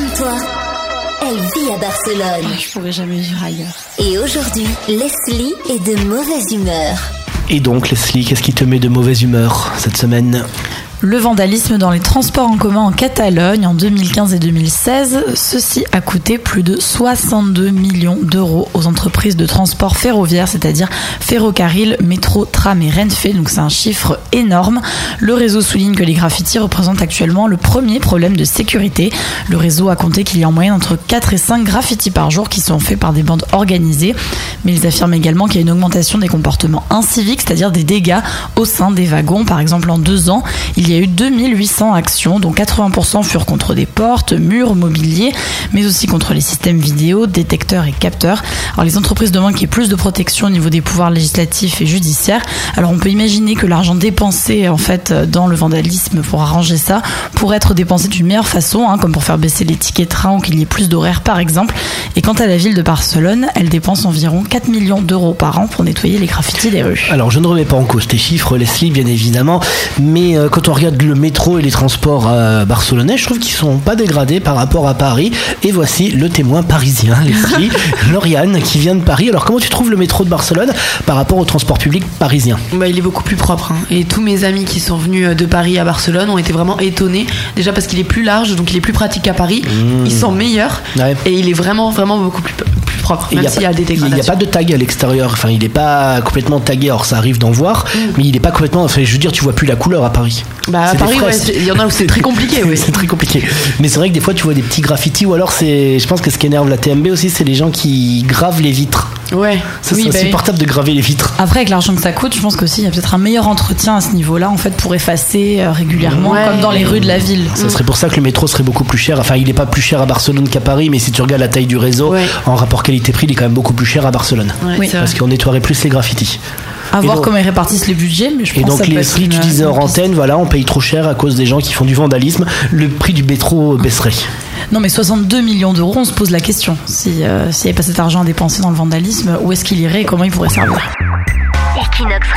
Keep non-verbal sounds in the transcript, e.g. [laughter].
Comme toi, elle vit à Barcelone. Je pourrais jamais vivre ailleurs. Et aujourd'hui, Leslie est de mauvaise humeur. Et donc, Leslie, qu'est-ce qui te met de mauvaise humeur cette semaine? Le vandalisme dans les transports en commun en Catalogne en 2015 et 2016, ceci a coûté plus de 62 millions d'euros aux entreprises de transport ferroviaire, c'est-à-dire Ferrocarril, Métro, Tram et Renfe, donc c'est un chiffre énorme. Le réseau souligne que les graffitis représentent actuellement le premier problème de sécurité. Le réseau a compté qu'il y a en moyenne entre 4 et 5 graffitis par jour qui sont faits par des bandes organisées, mais ils affirment également qu'il y a une augmentation des comportements inciviques, c'est-à-dire des dégâts au sein des wagons. Par exemple, en deux ans, il a eu 2800 actions, dont 80% furent contre des portes, murs, mobilier, mais aussi contre les systèmes vidéo, détecteurs et capteurs. Alors les entreprises demandent qu'il y ait plus de protection au niveau des pouvoirs législatifs et judiciaires. Alors on peut imaginer que l'argent dépensé en fait dans le vandalisme pour arranger ça pourrait être dépensé d'une meilleure façon, hein, comme pour faire baisser les tickets train ou qu'il y ait plus d'horaires par exemple. Et quant à la ville de Barcelone, elle dépense environ 4 millions d'euros par an pour nettoyer les graffitis des rues. Alors, je ne remets pas en cause tes chiffres, Leslie, bien évidemment, mais euh, quand on le métro et les transports euh, barcelonais, je trouve qu'ils sont pas dégradés par rapport à Paris. Et voici le témoin parisien, [laughs] Leslie, Lauriane, qui vient de Paris. Alors, comment tu trouves le métro de Barcelone par rapport au transport public parisien? Bah, il est beaucoup plus propre. hein. Et tous mes amis qui sont venus euh, de Paris à Barcelone ont été vraiment étonnés. Déjà parce qu'il est plus large, donc il est plus pratique qu'à Paris. Ils sont meilleurs. Mmh. Ouais. Et il est vraiment, vraiment beaucoup plus, plus propre. Et Même y a s'il y pas- a des Il n'y a pas de tag à l'extérieur. Enfin, il n'est pas complètement tagué. Alors, ça arrive d'en voir, mais il n'est pas complètement. Enfin, je veux dire, tu vois plus la couleur à Paris. Bah, à Paris, ouais, il y en a où c'est très compliqué. [laughs] oui. c'est très compliqué. Mais c'est vrai que des fois, tu vois des petits graffitis, ou alors c'est. Je pense que ce qui énerve la TMB aussi, c'est les gens qui gravent les vitres. Ouais. Ça, oui, c'est bah oui. de graver les vitres. Après, avec l'argent que ça coûte, je pense qu'aussi il y a peut-être un meilleur entretien à ce niveau-là, en fait, pour effacer euh, régulièrement, Ouais. comme dans les rues de la ville. Ça serait pour ça que le métro serait beaucoup plus cher. Enfin, il n'est pas plus cher à Barcelone qu'à Paris, mais si tu regardes la taille du réseau, Ouais. en rapport qualité-prix, il est quand même beaucoup plus cher à Barcelone. Ouais. Parce qu'on nettoierait plus les graffitis. À Et voir donc- comment ils répartissent les budgets, mais je Et pense donc, que ça les prix, tu disais hors antenne, voilà, on paye trop cher à cause des gens qui font du vandalisme. Le prix du métro baisserait. Non, mais 62 millions d'euros, on se pose la question. Si, euh, s'il n'y avait pas cet argent à dépenser dans le vandalisme, où est-ce qu'il irait et comment il pourrait servir? Equinox.